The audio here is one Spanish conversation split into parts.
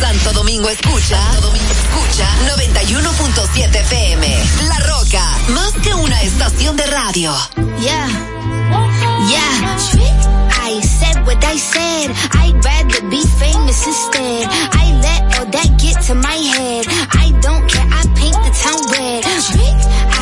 Santo Domingo escucha, Santo Domingo escucha 91.7 FM. La Roca, más que una estación de radio. Yeah. Yeah. I said what I said. I'd rather be famous instead. I let all that get to my head. I don't care. I paint the town red. I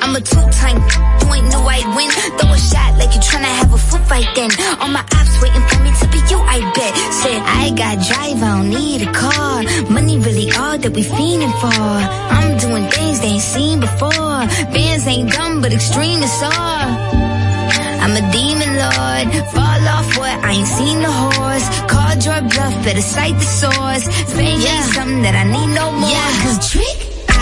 I'm a two-time, you ain't know I'd win. Throw a shot like you tryna have a foot fight then. All my ops waiting for me to be you, I bet. Said I got drive, I don't need a car. Money really all that we fiending for. I'm doing things they ain't seen before. Bands ain't dumb, but extreme is all. I'm a demon lord. Fall off what? I ain't seen the horse. Called your bluff, better cite the source. Fame ain't something that I need no more. Yeah, cause trick.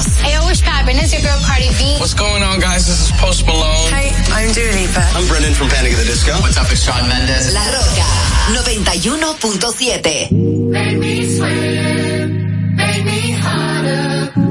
Hey, yo, what's poppin'? It's your girl Cardi B. What's going on, guys? This is Post Malone. Hi, I'm Dua Lipa. I'm Brendan from Panic at the Disco. What's up? It's Sean Mendes. La Roca 91.7. Make me make me harder.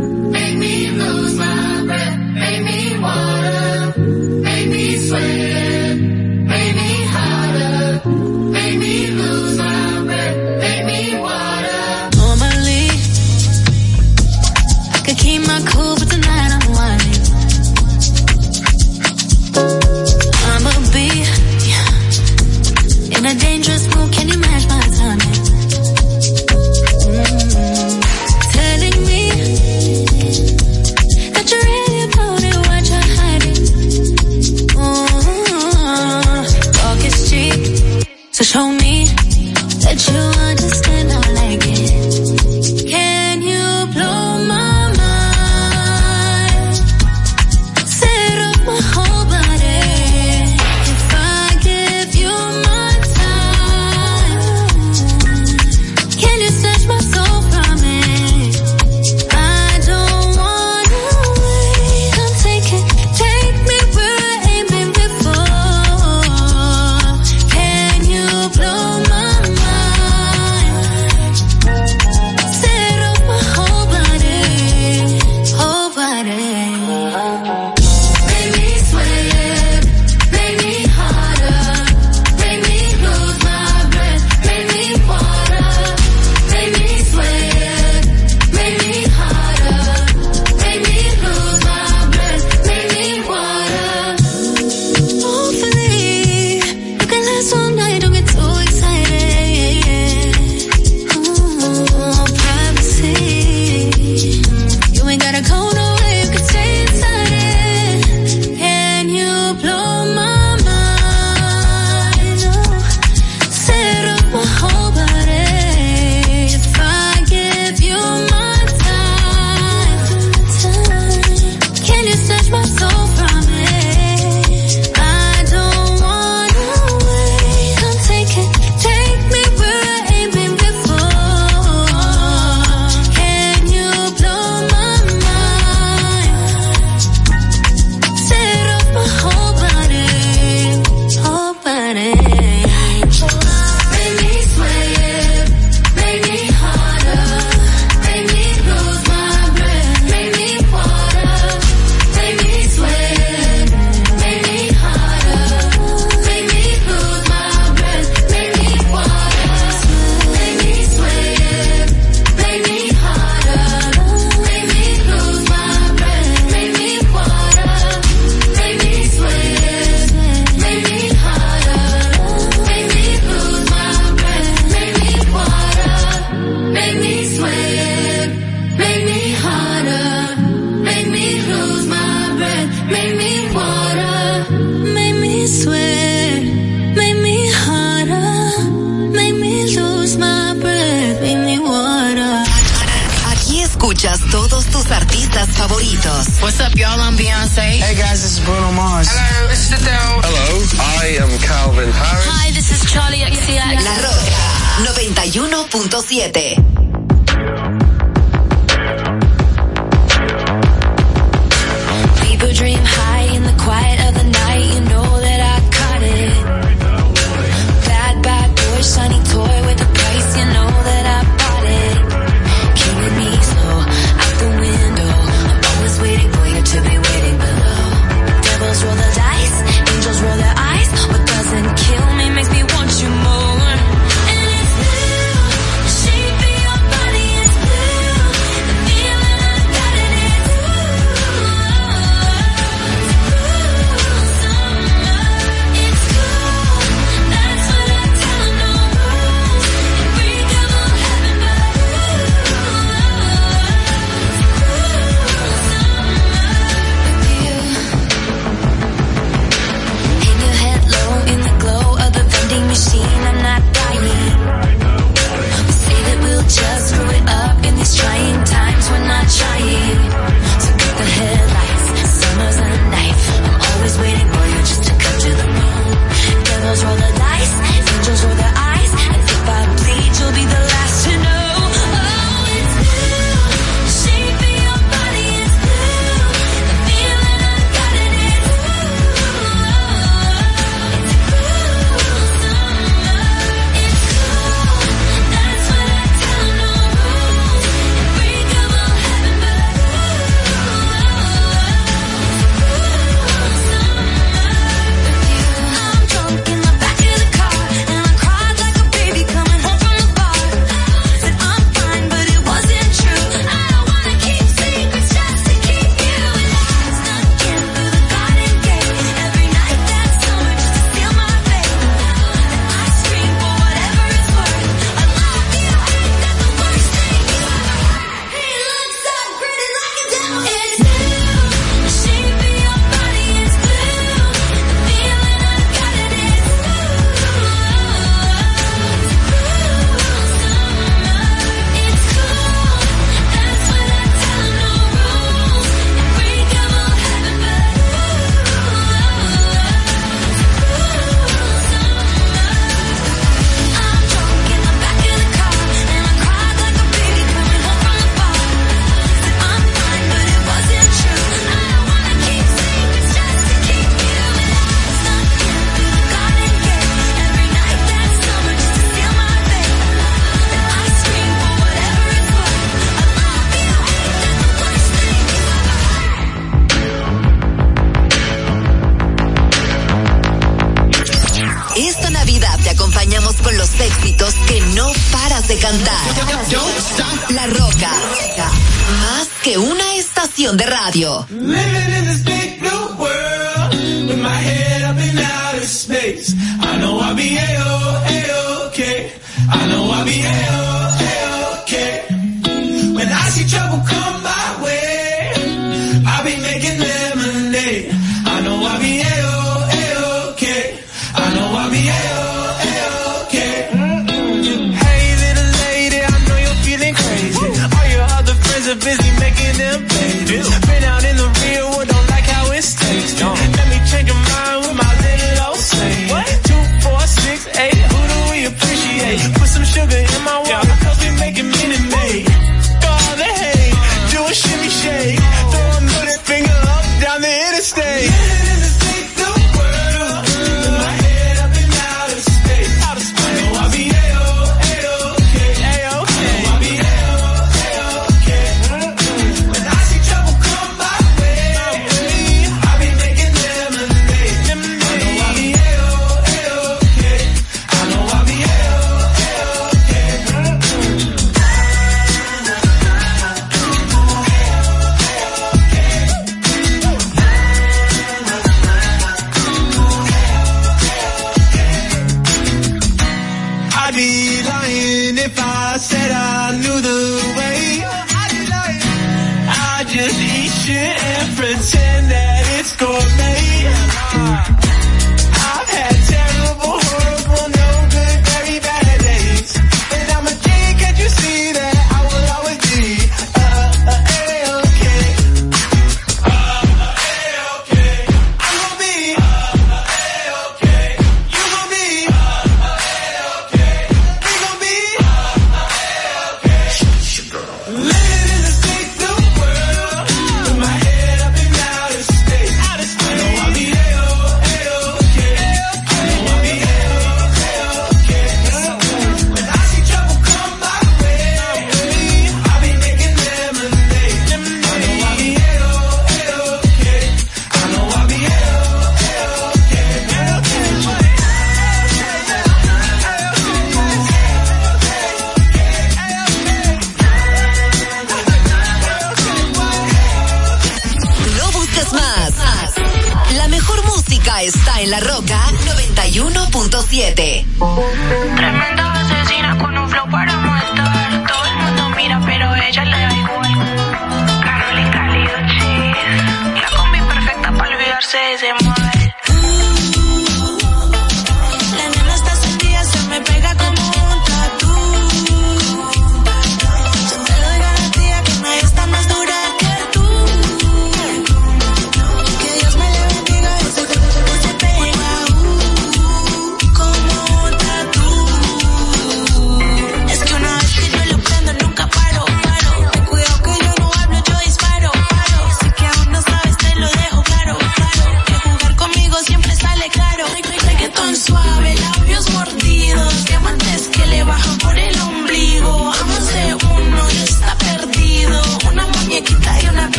Lying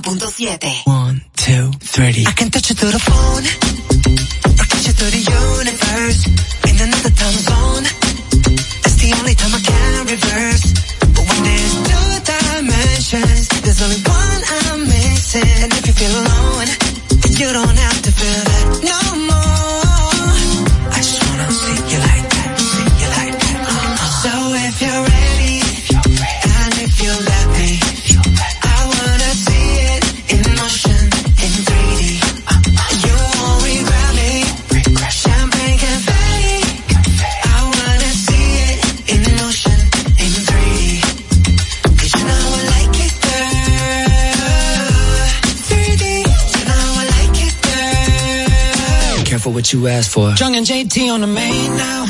101.7. for. Jung and JT on the main now.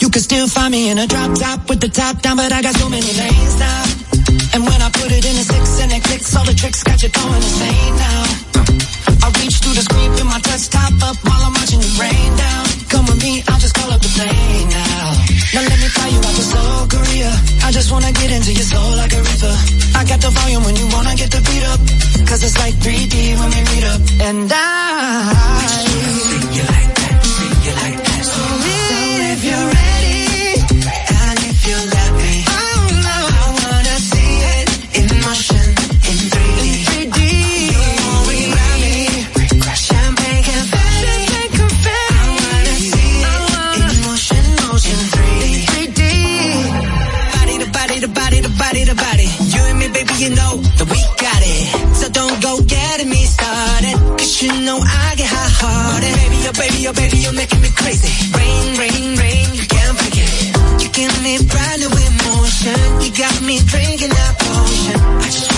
You can still find me in a drop top with the top down, but I got so many lanes now. And when I put it in a six and it clicks, all the tricks got you going. the body, the body. You and me, baby, you know that we got it. So don't go getting me started. Cause you know I get hot hearted. Baby, oh baby, oh baby, you're making me crazy. Rain, rain, rain, you can't break it. You give me brand with emotion. You got me drinking that potion.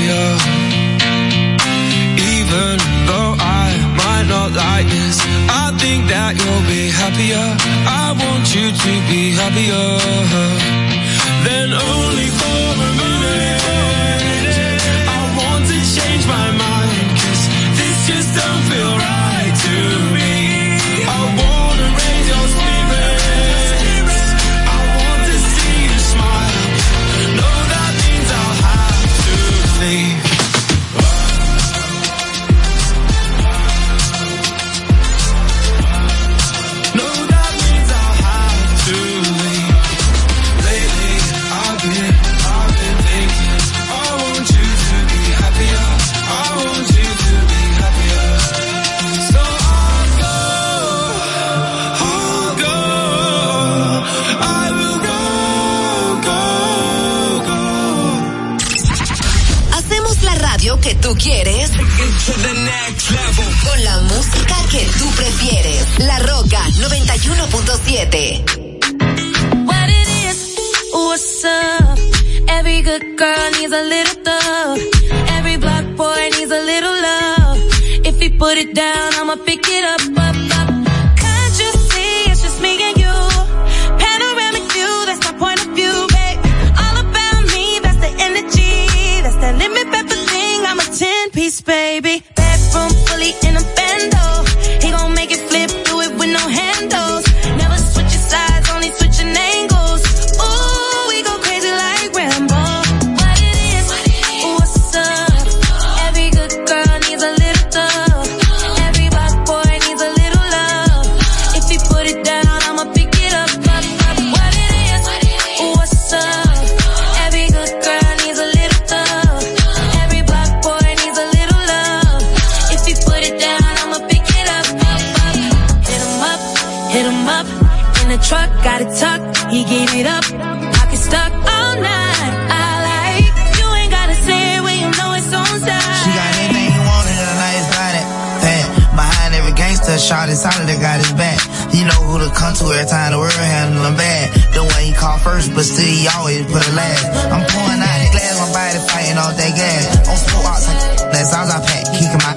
failure. Even though I might not like this, I think that you'll be happier. I want you to be happier. shot inside solid, guy got his back. You know who to come to every time the world handle him bad. The one he called first, but still he always put it last. I'm pouring out the glass, my body fighting all that gas. On smoke outs, that sounds I pack, kicking my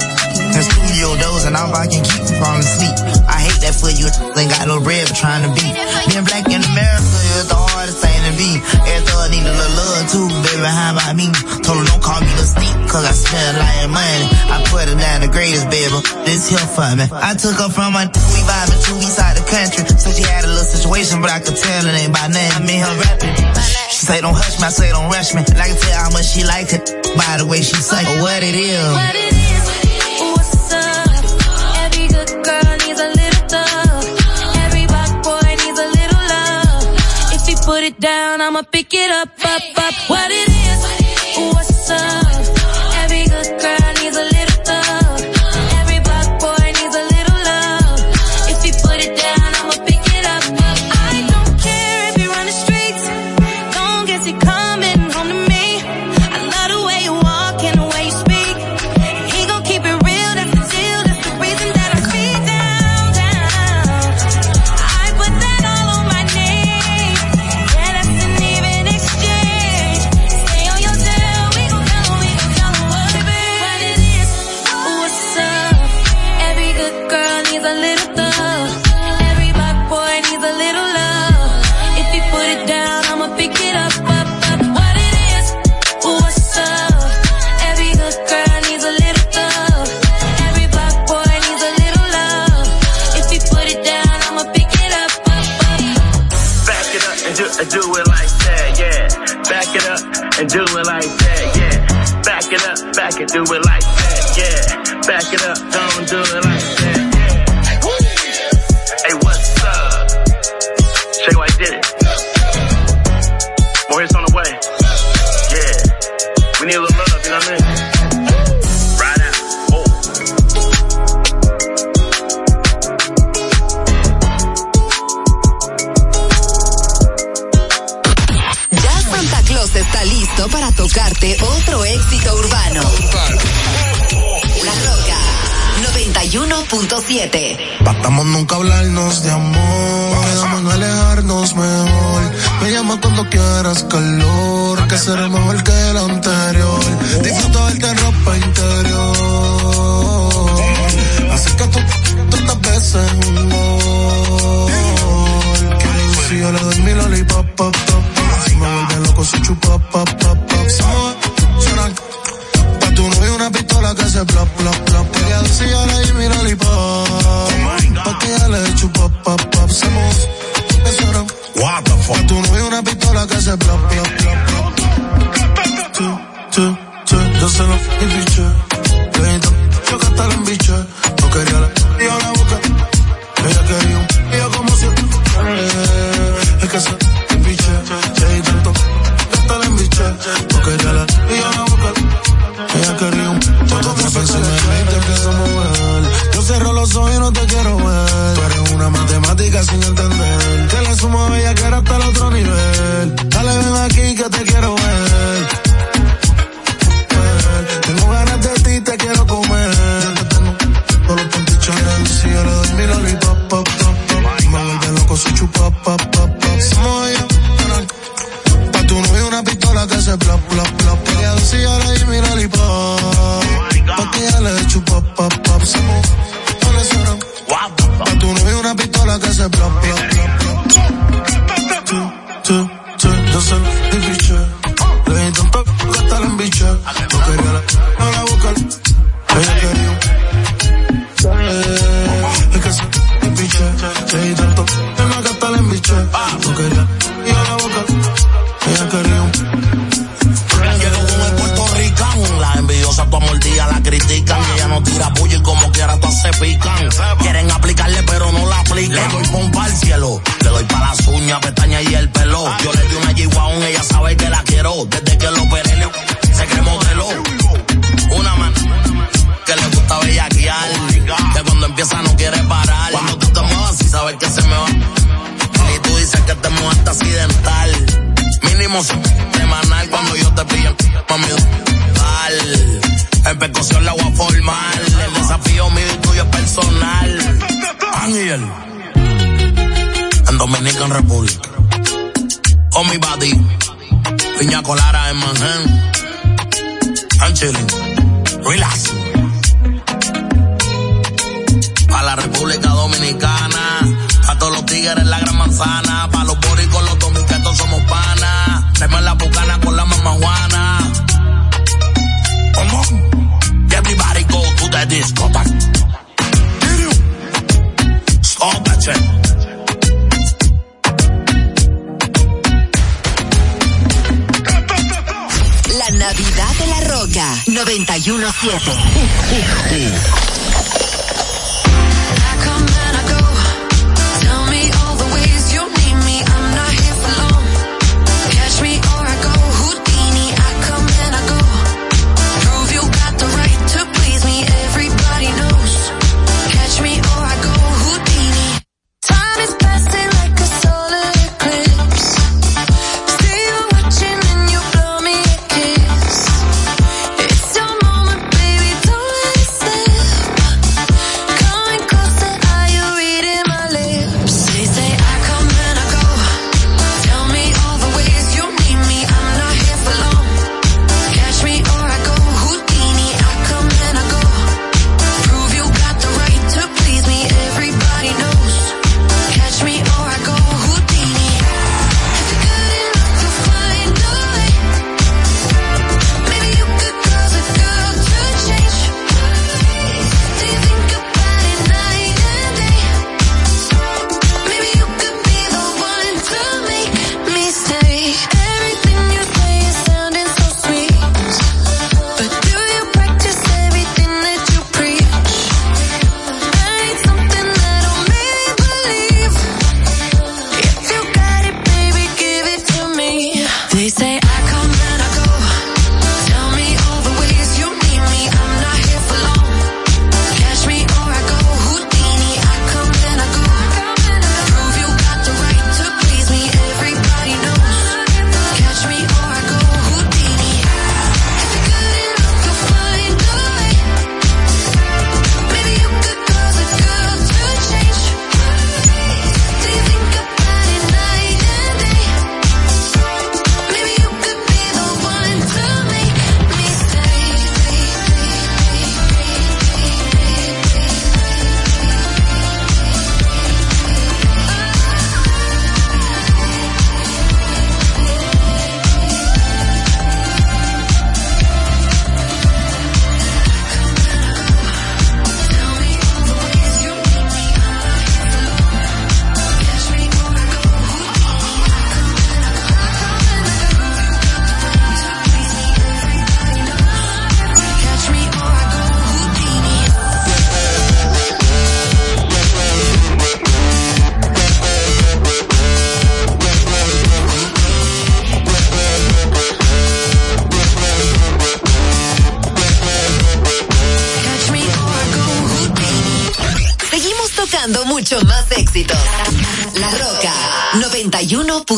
studio doors and I'm can keep you asleep. I hate that foot you, ain't got no rib trying to beat. Being black in America is the hardest thing to be. Everything need a little love too, baby, how about me? Told her don't call me the sneak, cause I smell like money. I put her down the greatest, baby, this here for me. I took her from my, we vibing two we side the country. Said she had a little situation, but I could tell it ain't by name. I mean her rapping. She say don't hush me, I say don't rush me. And I can tell how much she like it by the way she say what it is. What put it down, I'ma pick it up, up, up. What it is, what's up? do it like that, yeah. Back it up, don't do it like that. 7. Bastamos nunca hablarnos de amor, quedamos en alejarnos mejor. Me llama cuando quieras calor, que será mejor que el anterior. Disfruta verte ropa interior. Así que tú, tantas veces un gol. Si yo le doy mi lollipop, pop, pop, si me vuelve loco, su chupa, tú no eres una pistola que se plop, plop.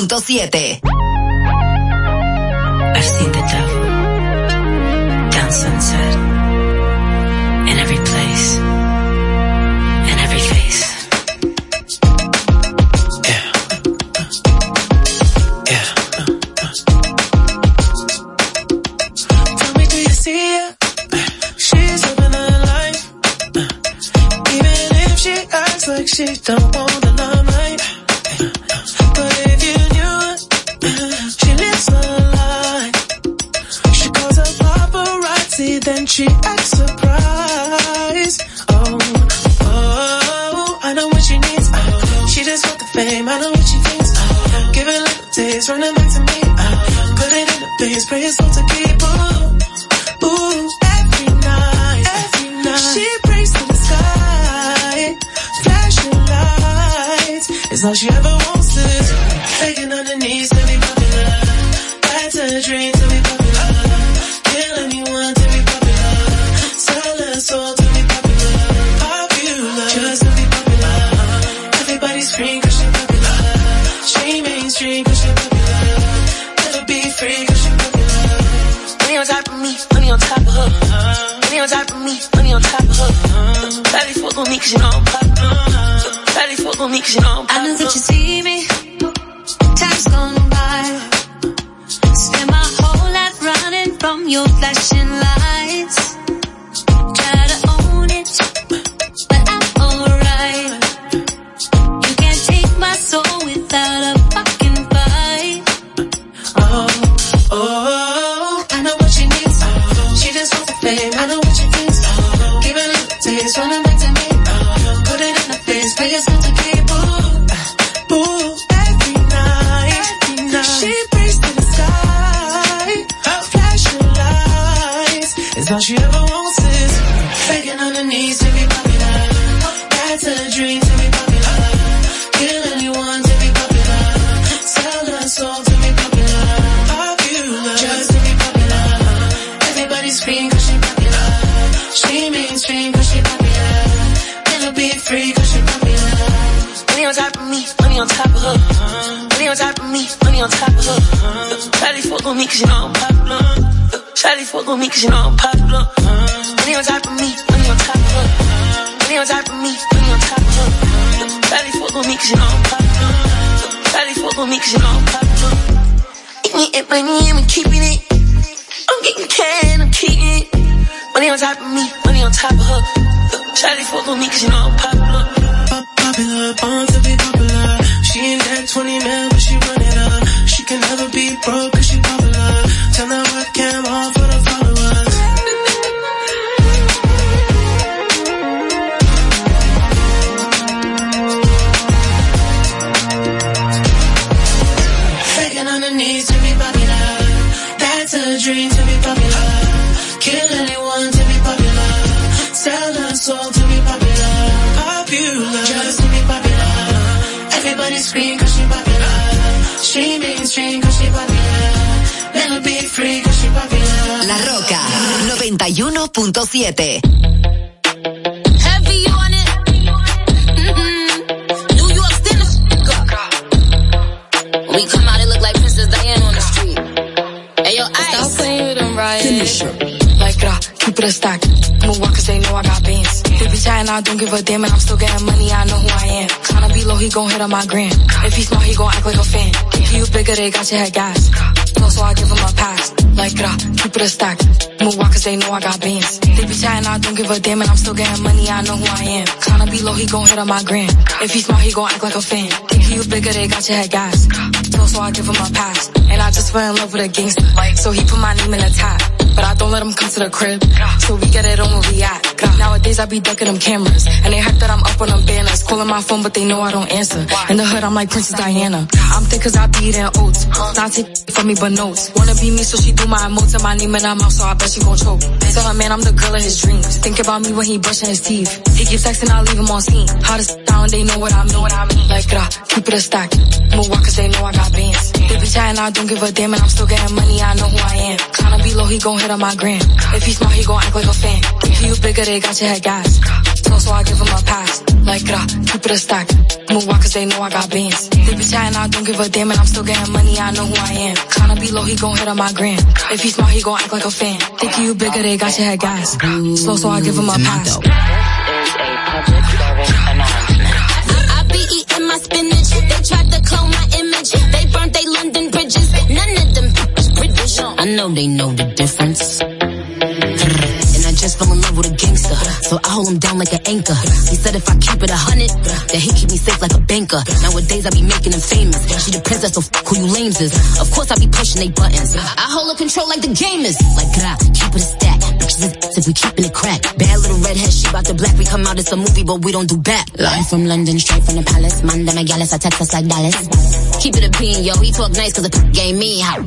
91.7. your flashing lights. 91.7. Heavy on it. Mhm. New York City. We come out, it look like Princess Diana on the street. Hey, yo, ice. Stop playing with them, right? Like, uh, keep it a stack. Move on cause they know I got bands. They be chatting, I don't give a damn and I'm still getting money, I know who I am. Tryna be low, he gon' hit on my gram. If he smart, he gon' act like a fan. If you bigger, they got your head gas. So, I give him a pass. Like, uh, keep it a stack. Move on cause they know I got bands. They be chatting, I don't give a damn and I'm still getting money, I know who I am. Tryna be low, he gon' hit on my gram. If he smart, he gon' act like a fan. If you bigger, they got your head gas. So, so I give him a pass. And I just fell in love with a gangster. Like, so he put my name in the top. But I don't let him come to the crib. So we get it on where we at. Nowadays I be ducking them cameras. And they heard that I'm up on them banners. Calling my phone, but they know I don't answer. In the hood, I'm like Princess Diana. I'm thick cause I be eating oats. Not take from me, but Wanna be me, so she do my emotes and my name in her mouth, so I bet she gon' choke. Tell her, man, I'm the girl of his dreams. Think about me when he brushing his teeth. He keeps texting, I leave him on scene. Hottest they know what I mean. What I mean. Like, uh, keep it a stack. Move on cause they know I got bands. They be chatting, I don't give a damn, and I'm still getting money, I know who I am. Tryna be low, he gon' hit on my gram. If he smart, he gon' act like a fan. If you bigger, they got your head gas. So, so I give him a pass. like gra, keep it a stack. Move on cause they know I got bands. They be chatting, I don't give a damn and I'm still getting money, I know who I am. Tryna be low, he gon' hit on my gram. If he smart, he gon' act like a fan. Think you bigger, they got your head gas. Slow, so I give him a pass. I know they know the difference. And I just fell in love with a gangster. So I hold him down like an anchor. He said if I keep it a hundred, that he keep me safe like a banker. Nowadays I be making him famous. She the princess, so fuck who you lames is. Of course I be pushing they buttons. I hold her control like the gamers. Like gra, keep it a stack. Is if we keeping it crack. Bad little redhead, she bout the black. We come out, it's a movie, but we don't do back. Live from London, straight from the palace. Man, them a gallus, I text us like Dallas. Keep it a bean, yo. He talk nice cause the game me how.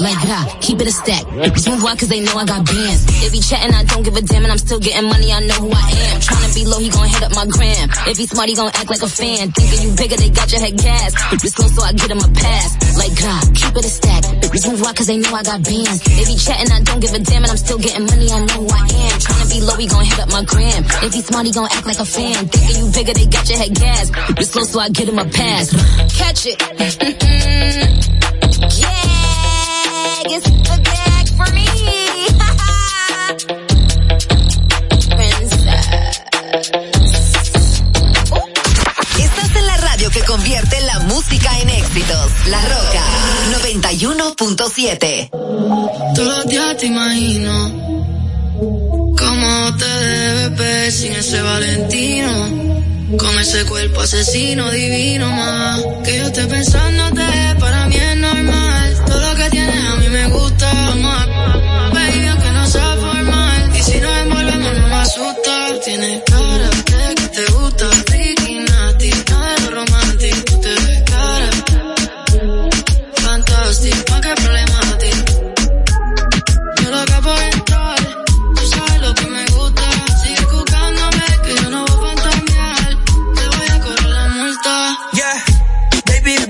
Like gra, keep it a stack. Move on cause they know I got bands. They be chatting, I don't give a damn, and I'm still getting money, I know who I am. Tryna be low, he gon' hit up my gram. If he smart, he gon' act like a fan. Thinking you bigger, they got your head gas. Bitches slow, so I get him a pass. Like gra, keep it a stack. Move on cause they know I got bands. They be chatting, I don't give a damn, and I'm still getting money, I know who I am. Tryna be low, he gon' hit up my gram. If he smart, he gon' act like a fan. Thinking you bigger, they got your head gas. Bitches slow, so I get him a pass. Catch it. La Roca 91.7. Todos te imagino cómo te debes ver sin ese Valentino. Con ese cuerpo asesino divino más. Que yo esté pensándote, para mí es normal. Todo lo que tienes a mí me gusta. Vamos a baby, aunque no sea formal. Y si nos envolvemos no me asusta. Tienes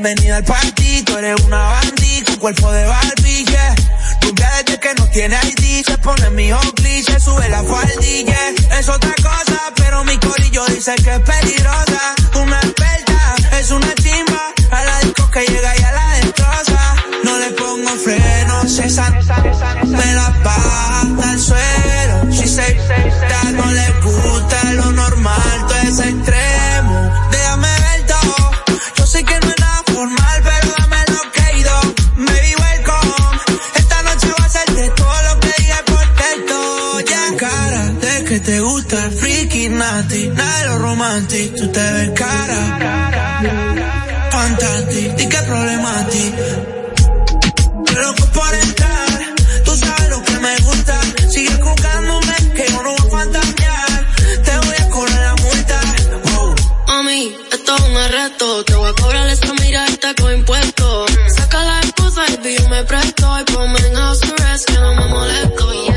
bienvenida al party. Tú eres una bandita, con cuerpo de Barbie, yeah. Tu desde que no tiene ID, se pone mi Oakley, se sube la faldilla. Es otra cosa, pero mi corillo dice que es peligrosa. Una experta, es una chimba. A la disco que llega y a la destroza. No le pongo frenos, esa me la baja al suelo. She say nasty, nada de lo romántico. Tú te ves cara. Fantástico, y qué problemático. Loco por entrar, tú sabes lo que me gusta. Sigue jugándome, que yo no voy a fantasear. Te voy a cobrar la multa. Wow. Mami, esto es un arresto. Te voy a cobrar esa mirada con impuestos. Saca la esposa y yo me presto. Y ponme en house arrest que no me molesto.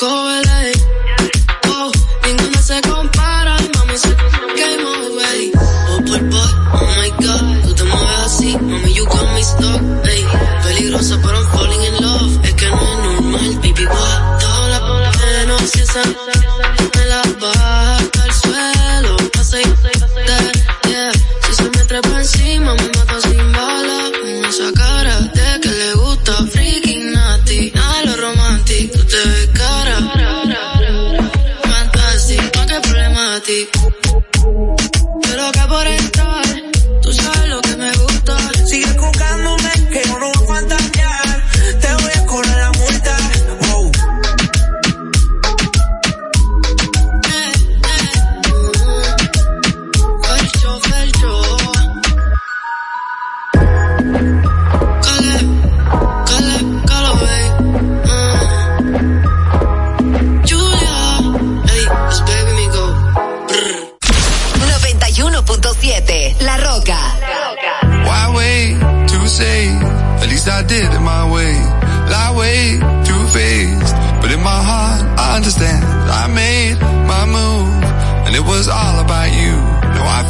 Debajo de los covers. Oh, ninguno se compara. Y mami, se game already. Oh, boy, boy, oh my god. Tú te mueves así, mami, you got me stuck. Ey, peligrosa, pero I'm falling in love. Es que no es normal, baby, what? Toda la, menos si esa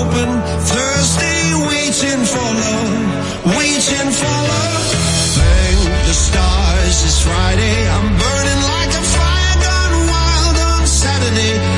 open, Thursday waiting for love, waiting for love. Thank the stars, it's Friday, I'm burning like a fire gone wild on Saturday.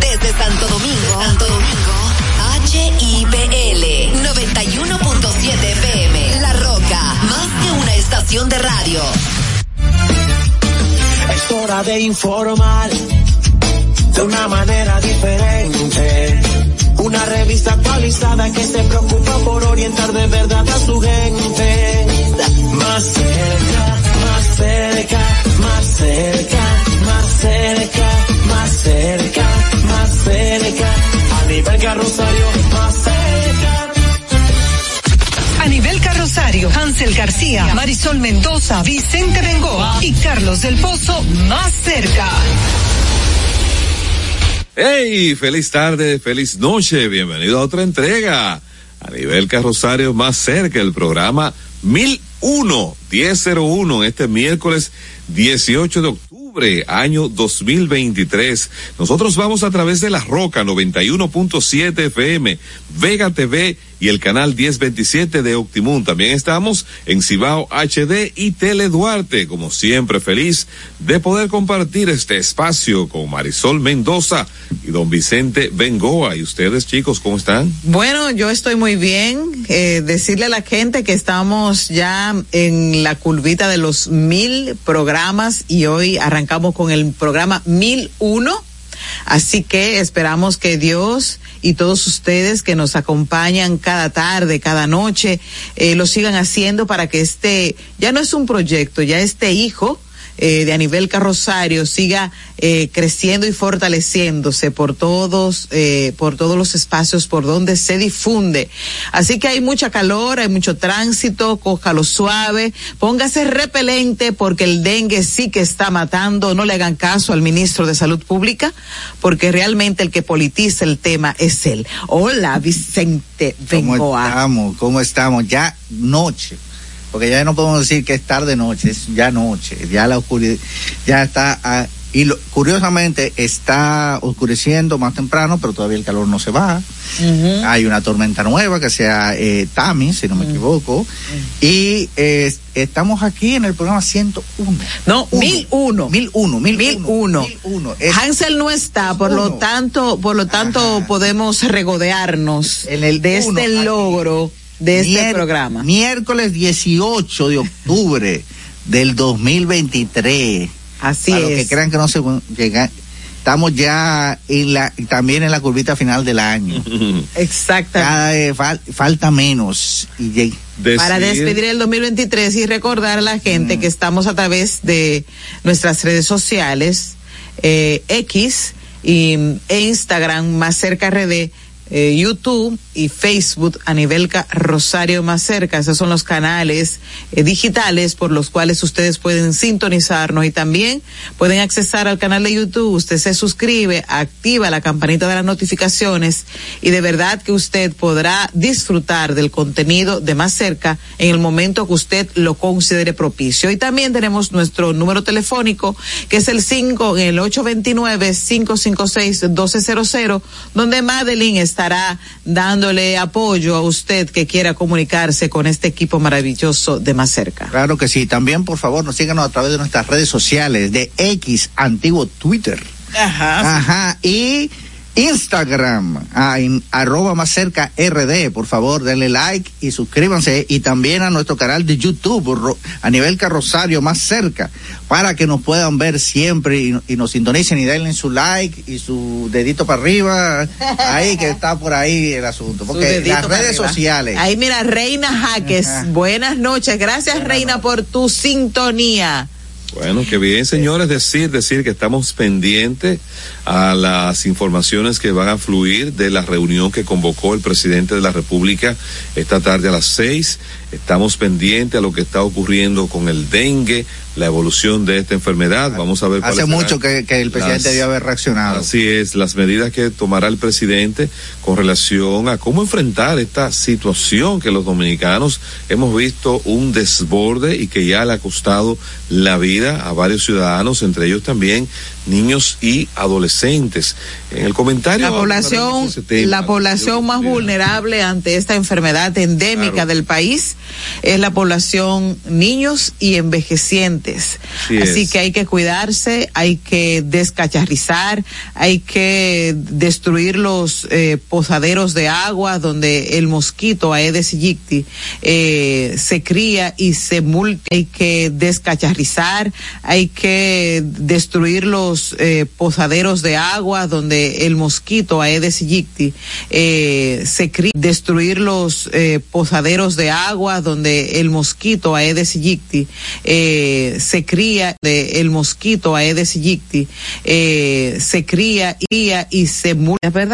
Desde Santo Domingo, Santo Domingo, HIPL 91.7 FM. La Roca, más que una estación de radio. Es hora de informar de una manera diferente. Una revista actualizada que se preocupa por orientar de verdad a su gente. Más cerca, más cerca, más cerca, más cerca, más cerca, cerca. A nivel carrosario, más cerca. A nivel carrosario, Hansel García, Marisol Mendoza, Vicente Bengoa y Carlos del Pozo más cerca. Hey, feliz tarde, feliz noche, bienvenido a otra entrega. A nivel carrosario más cerca, el programa 1001, 1001, este miércoles 18 de octubre, año 2023. Nosotros vamos a través de La Roca 91.7 FM, Vega TV y el canal 1027 de Optimum. También estamos en Cibao HD y Tele Duarte, como siempre feliz de poder compartir este espacio con Marisol Mendoza y don Vicente Bengoa. ¿Y ustedes chicos cómo están? Bueno, yo estoy muy bien. Eh, decirle a la gente que estamos ya en la curvita de los mil programas y hoy arrancamos con el programa mil uno. Así que esperamos que Dios y todos ustedes que nos acompañan cada tarde, cada noche, eh, lo sigan haciendo para que este, ya no es un proyecto, ya este hijo, eh, de a nivel carrosario siga eh, creciendo y fortaleciéndose por todos eh, por todos los espacios por donde se difunde así que hay mucha calor hay mucho tránsito cójalo suave póngase repelente porque el dengue sí que está matando no le hagan caso al ministro de salud pública porque realmente el que politiza el tema es él hola Vicente ¿Cómo Bengoa estamos? ¿Cómo estamos? Ya noche. Porque ya no podemos decir que es tarde noche, es ya noche. Ya la oscuridad, ya está. ah, y lo- curiosamente está oscureciendo más temprano, pero todavía el calor no se va. Hay una tormenta nueva que sea eh, Tami, si no me equivoco. Y eh, estamos aquí en el programa 101. No, 1001. 1001, 1001. 1001. Hansel no está, por lo tanto, por lo tanto podemos regodearnos de uno, este aquí. De este Mier- programa. Miércoles 18 de octubre del 2023. Así Para los es. que crean que no se llega, estamos ya en la también en la curvita final del año. Exactamente. Cada vez fal- falta menos y Para despedir el 2023 y recordar a la gente que estamos a través de nuestras redes sociales, eh, X y, e Instagram, más cerca RD, eh, YouTube y Facebook Anibelca Rosario Más Cerca. Esos son los canales eh, digitales por los cuales ustedes pueden sintonizarnos y también pueden accesar al canal de YouTube. Usted se suscribe, activa la campanita de las notificaciones y de verdad que usted podrá disfrutar del contenido de Más Cerca en el momento que usted lo considere propicio. Y también tenemos nuestro número telefónico que es el 5, el 829-556-1200, donde Madeline estará dándole apoyo a usted que quiera comunicarse con este equipo maravilloso de más cerca. Claro que sí. También, por favor, nos síganos a través de nuestras redes sociales, de X, antiguo Twitter. Ajá. Ajá. Y Instagram, a, en arroba más cerca RD. Por favor, denle like y suscríbanse. Y también a nuestro canal de YouTube, Ro- a nivel Rosario más cerca, para que nos puedan ver siempre y, y nos sintonicen y denle su like y su dedito para arriba. Ahí que está por ahí el asunto. Su Porque las redes arriba. sociales. Ahí mira, Reina Jaques, buenas noches. Gracias, Reina, por tu sintonía. Bueno, qué bien, señores. Decir, decir que estamos pendientes a las informaciones que van a fluir de la reunión que convocó el presidente de la República esta tarde a las seis. Estamos pendientes a lo que está ocurriendo con el dengue, la evolución de esta enfermedad. Vamos a ver Hace mucho que, que el presidente las- debió haber reaccionado. Así es, las medidas que tomará el presidente con relación a cómo enfrentar esta situación que los dominicanos hemos visto un desborde y que ya le ha costado la vida a varios ciudadanos, entre ellos también niños y adolescentes. En el comentario La población, tema, la población más vulnerable ante esta enfermedad endémica del país es la población niños y envejecientes. Así Así es. que hay que cuidarse, hay que descacharrizar, hay que destruir los eh, posaderos de agua donde el mosquito Aedes aegypti eh, se cría y se multi. Hay que descacharrizar, hay que destruir los eh, posaderos de agua donde el mosquito Aedes aegypti eh, se cría, destruir los eh, posaderos de agua donde el mosquito Aedes aegypti eh, se cría, de el mosquito Aedes aegypti eh, se cría, cría y se. ¿Es verdad?